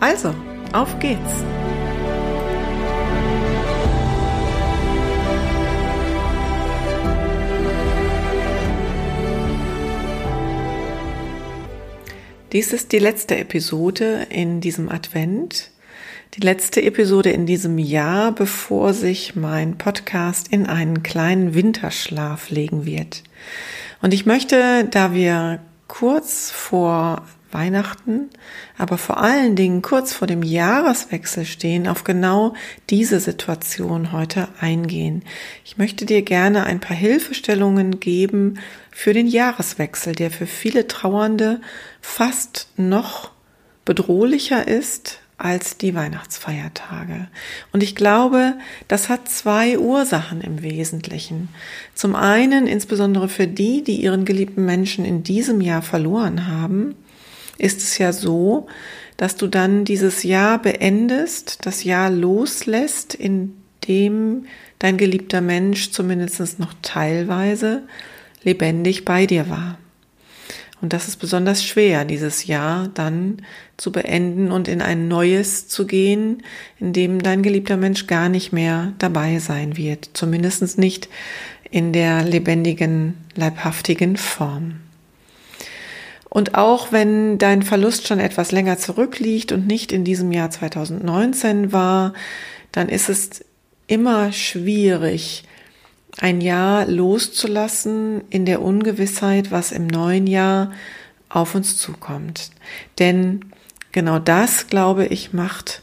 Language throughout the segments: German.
Also, auf geht's! Dies ist die letzte Episode in diesem Advent, die letzte Episode in diesem Jahr, bevor sich mein Podcast in einen kleinen Winterschlaf legen wird. Und ich möchte, da wir kurz vor Weihnachten, aber vor allen Dingen kurz vor dem Jahreswechsel stehen, auf genau diese Situation heute eingehen. Ich möchte dir gerne ein paar Hilfestellungen geben für den Jahreswechsel, der für viele Trauernde fast noch bedrohlicher ist als die Weihnachtsfeiertage. Und ich glaube, das hat zwei Ursachen im Wesentlichen. Zum einen, insbesondere für die, die ihren geliebten Menschen in diesem Jahr verloren haben, ist es ja so, dass du dann dieses Jahr beendest, das Jahr loslässt, in dem dein geliebter Mensch zumindest noch teilweise lebendig bei dir war. Und das ist besonders schwer, dieses Jahr dann zu beenden und in ein neues zu gehen, in dem dein geliebter Mensch gar nicht mehr dabei sein wird, zumindest nicht in der lebendigen, leibhaftigen Form. Und auch wenn dein Verlust schon etwas länger zurückliegt und nicht in diesem Jahr 2019 war, dann ist es immer schwierig, ein Jahr loszulassen in der Ungewissheit, was im neuen Jahr auf uns zukommt. Denn genau das, glaube ich, macht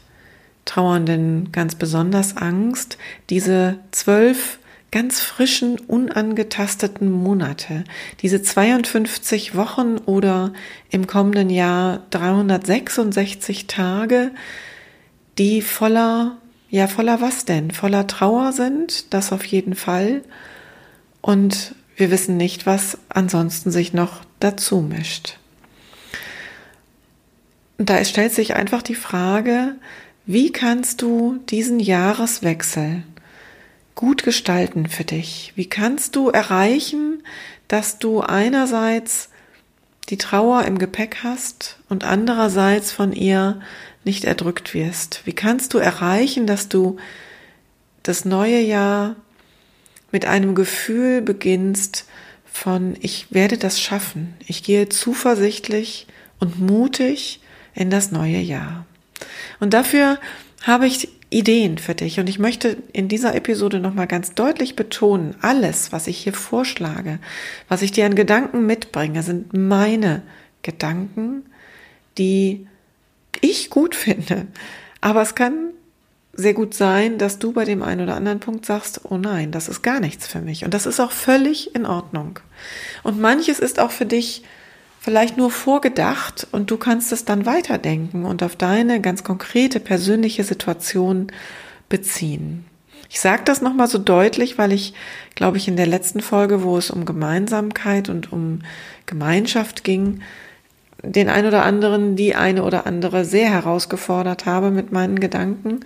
Trauernden ganz besonders Angst, diese zwölf ganz frischen, unangetasteten Monate, diese 52 Wochen oder im kommenden Jahr 366 Tage, die voller, ja voller was denn? Voller Trauer sind, das auf jeden Fall. Und wir wissen nicht, was ansonsten sich noch dazu mischt. Und da stellt sich einfach die Frage, wie kannst du diesen Jahreswechsel gut gestalten für dich? Wie kannst du erreichen, dass du einerseits die Trauer im Gepäck hast und andererseits von ihr nicht erdrückt wirst? Wie kannst du erreichen, dass du das neue Jahr mit einem Gefühl beginnst von, ich werde das schaffen. Ich gehe zuversichtlich und mutig in das neue Jahr. Und dafür habe ich Ideen für dich. Und ich möchte in dieser Episode nochmal ganz deutlich betonen, alles, was ich hier vorschlage, was ich dir an Gedanken mitbringe, sind meine Gedanken, die ich gut finde. Aber es kann sehr gut sein, dass du bei dem einen oder anderen Punkt sagst, oh nein, das ist gar nichts für mich. Und das ist auch völlig in Ordnung. Und manches ist auch für dich vielleicht nur vorgedacht und du kannst es dann weiterdenken und auf deine ganz konkrete persönliche Situation beziehen. Ich sage das nochmal so deutlich, weil ich, glaube ich, in der letzten Folge, wo es um Gemeinsamkeit und um Gemeinschaft ging, den ein oder anderen, die eine oder andere sehr herausgefordert habe mit meinen Gedanken.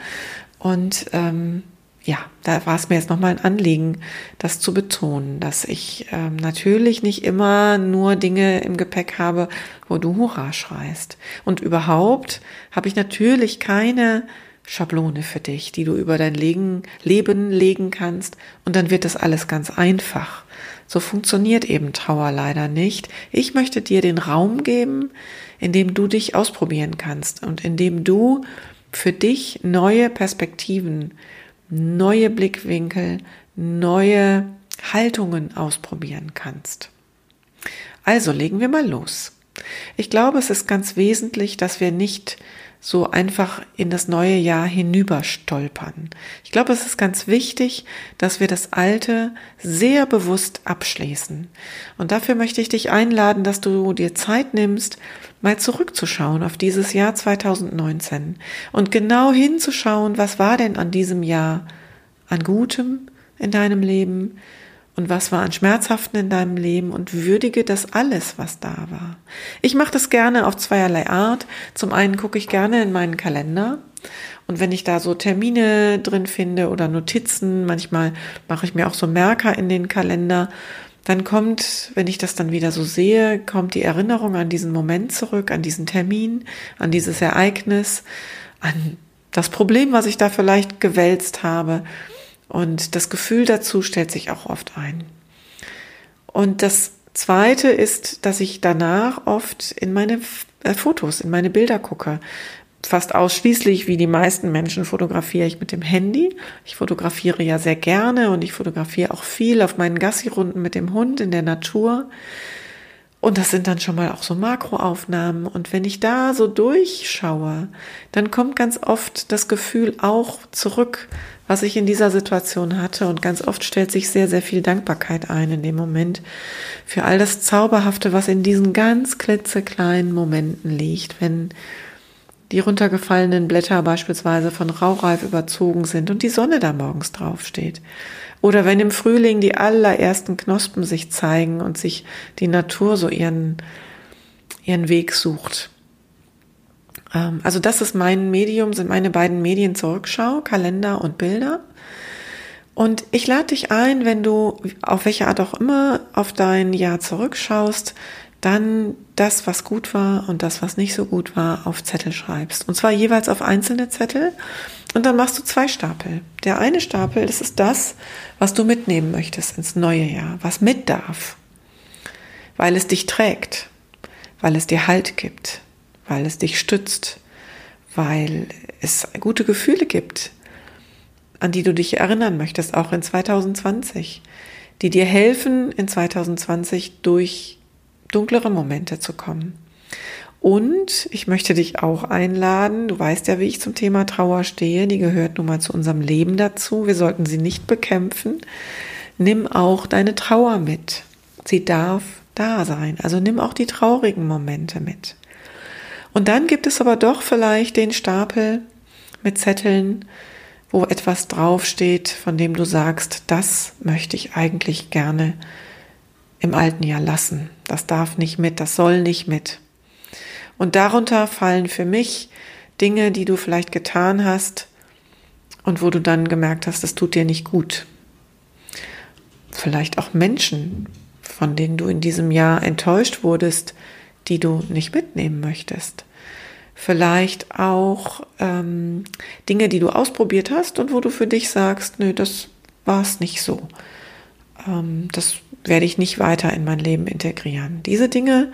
Und ähm, ja, da war es mir jetzt nochmal ein Anliegen, das zu betonen, dass ich ähm, natürlich nicht immer nur Dinge im Gepäck habe, wo du Hurra schreist. Und überhaupt habe ich natürlich keine Schablone für dich, die du über dein Leben, Leben legen kannst und dann wird das alles ganz einfach. So funktioniert eben Trauer leider nicht. Ich möchte dir den Raum geben, in dem du dich ausprobieren kannst und in dem du für dich neue Perspektiven neue Blickwinkel, neue Haltungen ausprobieren kannst. Also legen wir mal los. Ich glaube, es ist ganz wesentlich, dass wir nicht so einfach in das neue Jahr hinüberstolpern. Ich glaube, es ist ganz wichtig, dass wir das Alte sehr bewusst abschließen. Und dafür möchte ich dich einladen, dass du dir Zeit nimmst, mal zurückzuschauen auf dieses Jahr 2019 und genau hinzuschauen, was war denn an diesem Jahr an Gutem in deinem Leben, und was war an Schmerzhaften in deinem Leben und würdige das alles, was da war. Ich mache das gerne auf zweierlei Art. Zum einen gucke ich gerne in meinen Kalender und wenn ich da so Termine drin finde oder Notizen, manchmal mache ich mir auch so Merker in den Kalender, dann kommt, wenn ich das dann wieder so sehe, kommt die Erinnerung an diesen Moment zurück, an diesen Termin, an dieses Ereignis, an das Problem, was ich da vielleicht gewälzt habe. Und das Gefühl dazu stellt sich auch oft ein. Und das Zweite ist, dass ich danach oft in meine äh, Fotos, in meine Bilder gucke. Fast ausschließlich, wie die meisten Menschen, fotografiere ich mit dem Handy. Ich fotografiere ja sehr gerne und ich fotografiere auch viel auf meinen Gassi-Runden mit dem Hund in der Natur. Und das sind dann schon mal auch so Makroaufnahmen. Und wenn ich da so durchschaue, dann kommt ganz oft das Gefühl auch zurück, was ich in dieser Situation hatte. Und ganz oft stellt sich sehr, sehr viel Dankbarkeit ein in dem Moment für all das Zauberhafte, was in diesen ganz klitzekleinen Momenten liegt, wenn die runtergefallenen Blätter beispielsweise von Raureif überzogen sind und die Sonne da morgens draufsteht. Oder wenn im Frühling die allerersten Knospen sich zeigen und sich die Natur so ihren, ihren Weg sucht. Ähm, also das ist mein Medium, sind meine beiden Medien zur Rückschau, Kalender und Bilder. Und ich lade dich ein, wenn du auf welche Art auch immer auf dein Jahr zurückschaust, dann das, was gut war und das, was nicht so gut war, auf Zettel schreibst. Und zwar jeweils auf einzelne Zettel. Und dann machst du zwei Stapel. Der eine Stapel, das ist das, was du mitnehmen möchtest ins neue Jahr, was mit darf, weil es dich trägt, weil es dir Halt gibt, weil es dich stützt, weil es gute Gefühle gibt, an die du dich erinnern möchtest, auch in 2020, die dir helfen, in 2020 durch dunklere Momente zu kommen. Und ich möchte dich auch einladen, du weißt ja, wie ich zum Thema Trauer stehe, die gehört nun mal zu unserem Leben dazu, wir sollten sie nicht bekämpfen. Nimm auch deine Trauer mit. Sie darf da sein. Also nimm auch die traurigen Momente mit. Und dann gibt es aber doch vielleicht den Stapel mit Zetteln, wo etwas draufsteht, von dem du sagst, das möchte ich eigentlich gerne im alten Jahr lassen. Das darf nicht mit, das soll nicht mit. Und darunter fallen für mich Dinge, die du vielleicht getan hast und wo du dann gemerkt hast, das tut dir nicht gut. Vielleicht auch Menschen, von denen du in diesem Jahr enttäuscht wurdest, die du nicht mitnehmen möchtest. Vielleicht auch ähm, Dinge, die du ausprobiert hast und wo du für dich sagst, nö, das war es nicht so. Ähm, das werde ich nicht weiter in mein Leben integrieren. Diese Dinge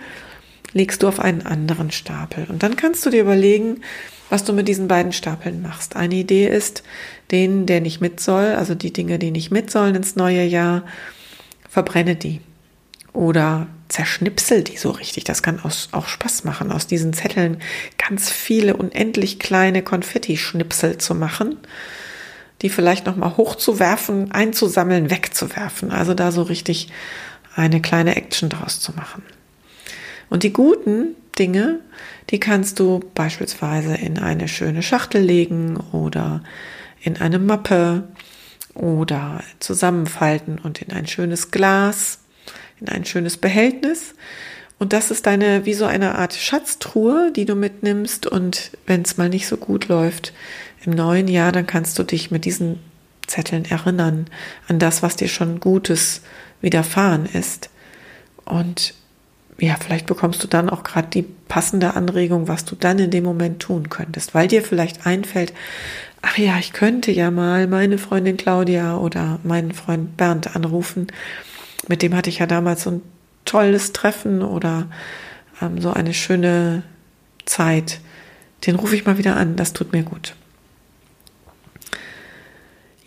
legst du auf einen anderen Stapel. Und dann kannst du dir überlegen, was du mit diesen beiden Stapeln machst. Eine Idee ist, den, der nicht mit soll, also die Dinge, die nicht mit sollen ins neue Jahr, verbrenne die. Oder zerschnipsel die so richtig. Das kann auch Spaß machen, aus diesen Zetteln ganz viele unendlich kleine Konfetti-Schnipsel zu machen die vielleicht nochmal hochzuwerfen, einzusammeln, wegzuwerfen. Also da so richtig eine kleine Action draus zu machen. Und die guten Dinge, die kannst du beispielsweise in eine schöne Schachtel legen oder in eine Mappe oder zusammenfalten und in ein schönes Glas, in ein schönes Behältnis. Und das ist deine, wie so eine Art Schatztruhe, die du mitnimmst. Und wenn es mal nicht so gut läuft, im neuen Jahr, dann kannst du dich mit diesen Zetteln erinnern an das, was dir schon Gutes widerfahren ist. Und ja, vielleicht bekommst du dann auch gerade die passende Anregung, was du dann in dem Moment tun könntest, weil dir vielleicht einfällt, ach ja, ich könnte ja mal meine Freundin Claudia oder meinen Freund Bernd anrufen. Mit dem hatte ich ja damals so ein tolles Treffen oder ähm, so eine schöne Zeit. Den rufe ich mal wieder an, das tut mir gut.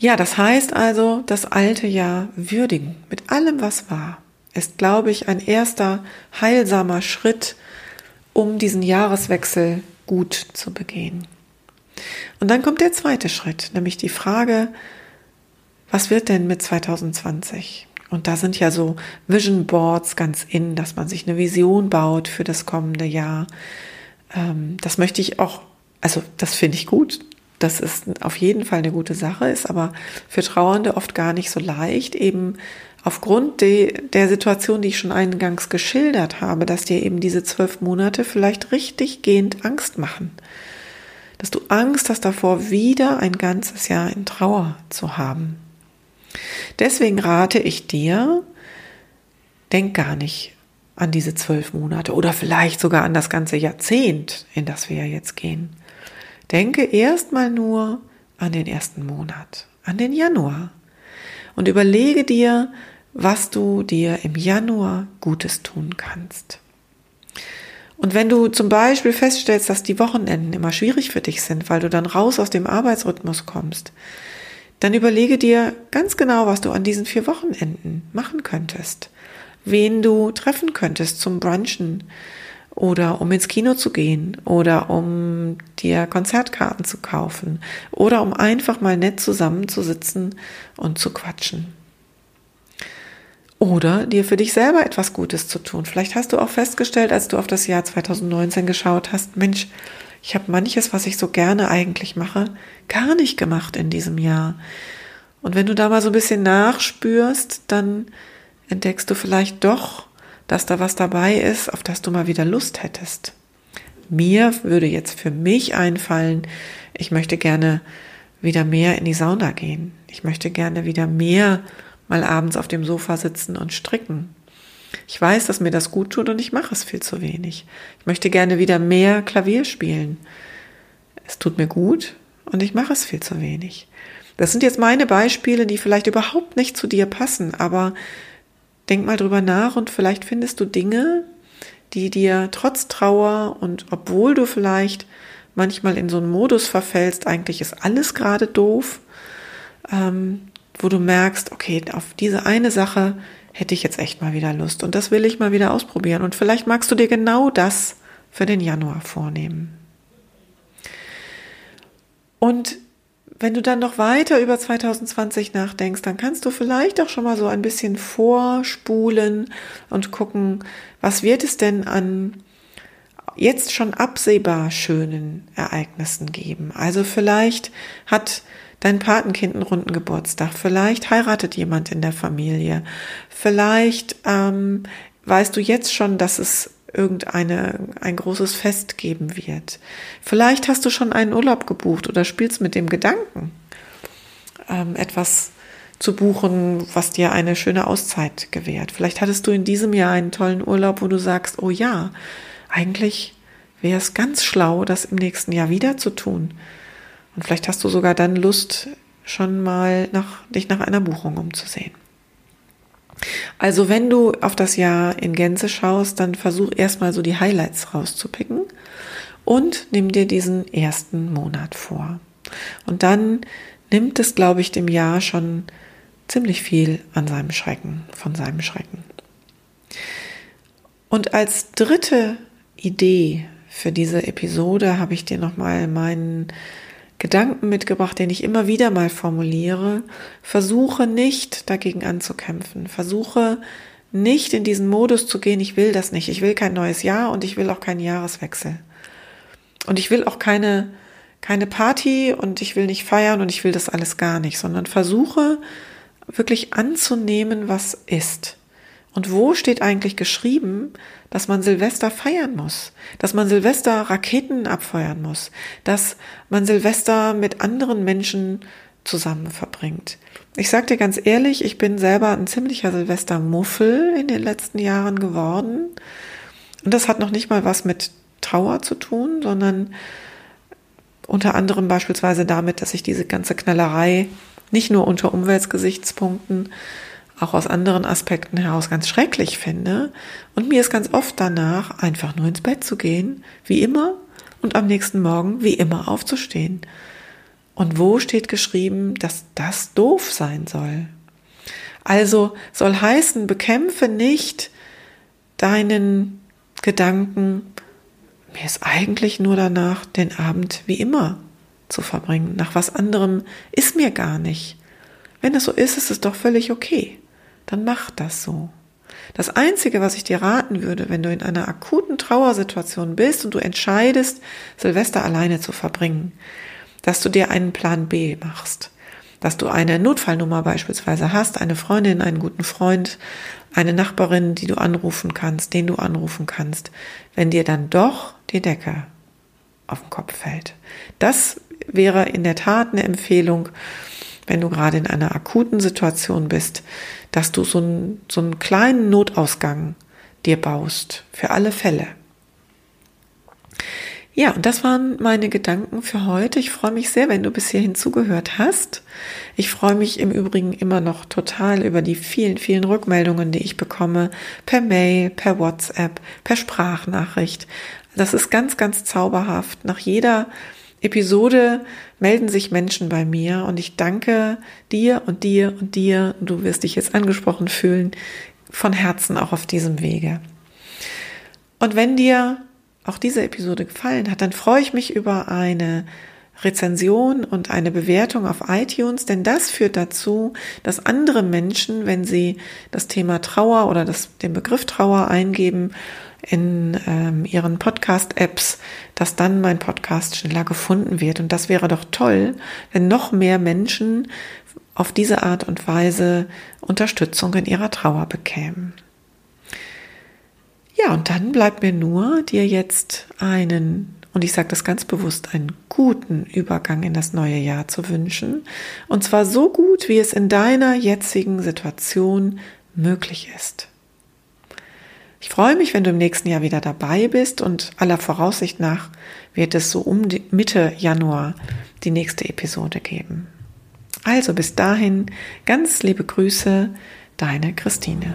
Ja, das heißt also, das alte Jahr würdigen mit allem, was war, ist, glaube ich, ein erster heilsamer Schritt, um diesen Jahreswechsel gut zu begehen. Und dann kommt der zweite Schritt, nämlich die Frage, was wird denn mit 2020? Und da sind ja so Vision Boards ganz in, dass man sich eine Vision baut für das kommende Jahr. Ähm, das möchte ich auch, also das finde ich gut. Das ist auf jeden Fall eine gute Sache, ist aber für Trauernde oft gar nicht so leicht, eben aufgrund de, der Situation, die ich schon eingangs geschildert habe, dass dir eben diese zwölf Monate vielleicht richtig gehend Angst machen. Dass du Angst hast davor, wieder ein ganzes Jahr in Trauer zu haben. Deswegen rate ich dir, denk gar nicht an diese zwölf Monate oder vielleicht sogar an das ganze Jahrzehnt, in das wir jetzt gehen. Denke erstmal nur an den ersten Monat, an den Januar. Und überlege dir, was du dir im Januar Gutes tun kannst. Und wenn du zum Beispiel feststellst, dass die Wochenenden immer schwierig für dich sind, weil du dann raus aus dem Arbeitsrhythmus kommst, dann überlege dir ganz genau, was du an diesen vier Wochenenden machen könntest, wen du treffen könntest zum Brunchen oder um ins Kino zu gehen oder um dir Konzertkarten zu kaufen oder um einfach mal nett zusammenzusitzen und zu quatschen. Oder dir für dich selber etwas Gutes zu tun. Vielleicht hast du auch festgestellt, als du auf das Jahr 2019 geschaut hast, Mensch, ich habe manches, was ich so gerne eigentlich mache, gar nicht gemacht in diesem Jahr. Und wenn du da mal so ein bisschen nachspürst, dann entdeckst du vielleicht doch, dass da was dabei ist, auf das du mal wieder Lust hättest. Mir würde jetzt für mich einfallen, ich möchte gerne wieder mehr in die Sauna gehen. Ich möchte gerne wieder mehr mal abends auf dem Sofa sitzen und stricken. Ich weiß, dass mir das gut tut und ich mache es viel zu wenig. Ich möchte gerne wieder mehr Klavier spielen. Es tut mir gut und ich mache es viel zu wenig. Das sind jetzt meine Beispiele, die vielleicht überhaupt nicht zu dir passen, aber denk mal drüber nach und vielleicht findest du Dinge, die dir trotz Trauer und obwohl du vielleicht manchmal in so einen Modus verfällst, eigentlich ist alles gerade doof, ähm, wo du merkst, okay, auf diese eine Sache hätte ich jetzt echt mal wieder Lust und das will ich mal wieder ausprobieren. Und vielleicht magst du dir genau das für den Januar vornehmen. Und wenn du dann noch weiter über 2020 nachdenkst, dann kannst du vielleicht auch schon mal so ein bisschen vorspulen und gucken, was wird es denn an jetzt schon absehbar schönen Ereignissen geben. Also vielleicht hat dein Patenkind einen runden Geburtstag, vielleicht heiratet jemand in der Familie, vielleicht ähm, weißt du jetzt schon, dass es irgendeine ein großes Fest geben wird. Vielleicht hast du schon einen Urlaub gebucht oder spielst mit dem Gedanken, ähm, etwas zu buchen, was dir eine schöne Auszeit gewährt. Vielleicht hattest du in diesem Jahr einen tollen Urlaub, wo du sagst, oh ja, eigentlich wäre es ganz schlau, das im nächsten Jahr wieder zu tun. Und vielleicht hast du sogar dann Lust, schon mal nach, dich nach einer Buchung umzusehen. Also wenn du auf das Jahr in Gänze schaust, dann versuch erstmal so die Highlights rauszupicken und nimm dir diesen ersten Monat vor. Und dann nimmt es, glaube ich, dem Jahr schon ziemlich viel an seinem Schrecken, von seinem Schrecken. Und als dritte Idee für diese Episode habe ich dir nochmal meinen Gedanken mitgebracht, den ich immer wieder mal formuliere. Versuche nicht dagegen anzukämpfen. Versuche nicht in diesen Modus zu gehen, ich will das nicht. Ich will kein neues Jahr und ich will auch keinen Jahreswechsel. Und ich will auch keine, keine Party und ich will nicht feiern und ich will das alles gar nicht, sondern versuche wirklich anzunehmen, was ist. Und wo steht eigentlich geschrieben, dass man Silvester feiern muss, dass man Silvester Raketen abfeuern muss, dass man Silvester mit anderen Menschen zusammen verbringt? Ich sag dir ganz ehrlich, ich bin selber ein ziemlicher Silvestermuffel in den letzten Jahren geworden. Und das hat noch nicht mal was mit Trauer zu tun, sondern unter anderem beispielsweise damit, dass ich diese ganze Knallerei nicht nur unter Umweltgesichtspunkten, auch aus anderen Aspekten heraus ganz schrecklich finde. Und mir ist ganz oft danach, einfach nur ins Bett zu gehen, wie immer, und am nächsten Morgen wie immer aufzustehen. Und wo steht geschrieben, dass das doof sein soll? Also soll heißen, bekämpfe nicht deinen Gedanken, mir ist eigentlich nur danach, den Abend wie immer zu verbringen. Nach was anderem ist mir gar nicht. Wenn es so ist, ist es doch völlig okay. Dann mach das so. Das Einzige, was ich dir raten würde, wenn du in einer akuten Trauersituation bist und du entscheidest, Silvester alleine zu verbringen, dass du dir einen Plan B machst. Dass du eine Notfallnummer beispielsweise hast, eine Freundin, einen guten Freund, eine Nachbarin, die du anrufen kannst, den du anrufen kannst, wenn dir dann doch die Decke auf den Kopf fällt. Das wäre in der Tat eine Empfehlung, wenn du gerade in einer akuten Situation bist, dass du so einen, so einen kleinen Notausgang dir baust, für alle Fälle. Ja, und das waren meine Gedanken für heute. Ich freue mich sehr, wenn du bis hierhin zugehört hast. Ich freue mich im Übrigen immer noch total über die vielen, vielen Rückmeldungen, die ich bekomme, per Mail, per WhatsApp, per Sprachnachricht. Das ist ganz, ganz zauberhaft. Nach jeder Episode melden sich Menschen bei mir und ich danke dir und dir und dir, du wirst dich jetzt angesprochen fühlen, von Herzen auch auf diesem Wege. Und wenn dir auch diese Episode gefallen hat, dann freue ich mich über eine Rezension und eine Bewertung auf iTunes, denn das führt dazu, dass andere Menschen, wenn sie das Thema Trauer oder das, den Begriff Trauer eingeben, in ähm, ihren Podcast-Apps, dass dann mein Podcast schneller gefunden wird. Und das wäre doch toll, wenn noch mehr Menschen auf diese Art und Weise Unterstützung in ihrer Trauer bekämen. Ja, und dann bleibt mir nur, dir jetzt einen, und ich sage das ganz bewusst, einen guten Übergang in das neue Jahr zu wünschen. Und zwar so gut, wie es in deiner jetzigen Situation möglich ist. Ich freue mich, wenn du im nächsten Jahr wieder dabei bist und aller Voraussicht nach wird es so um Mitte Januar die nächste Episode geben. Also bis dahin ganz liebe Grüße, deine Christine.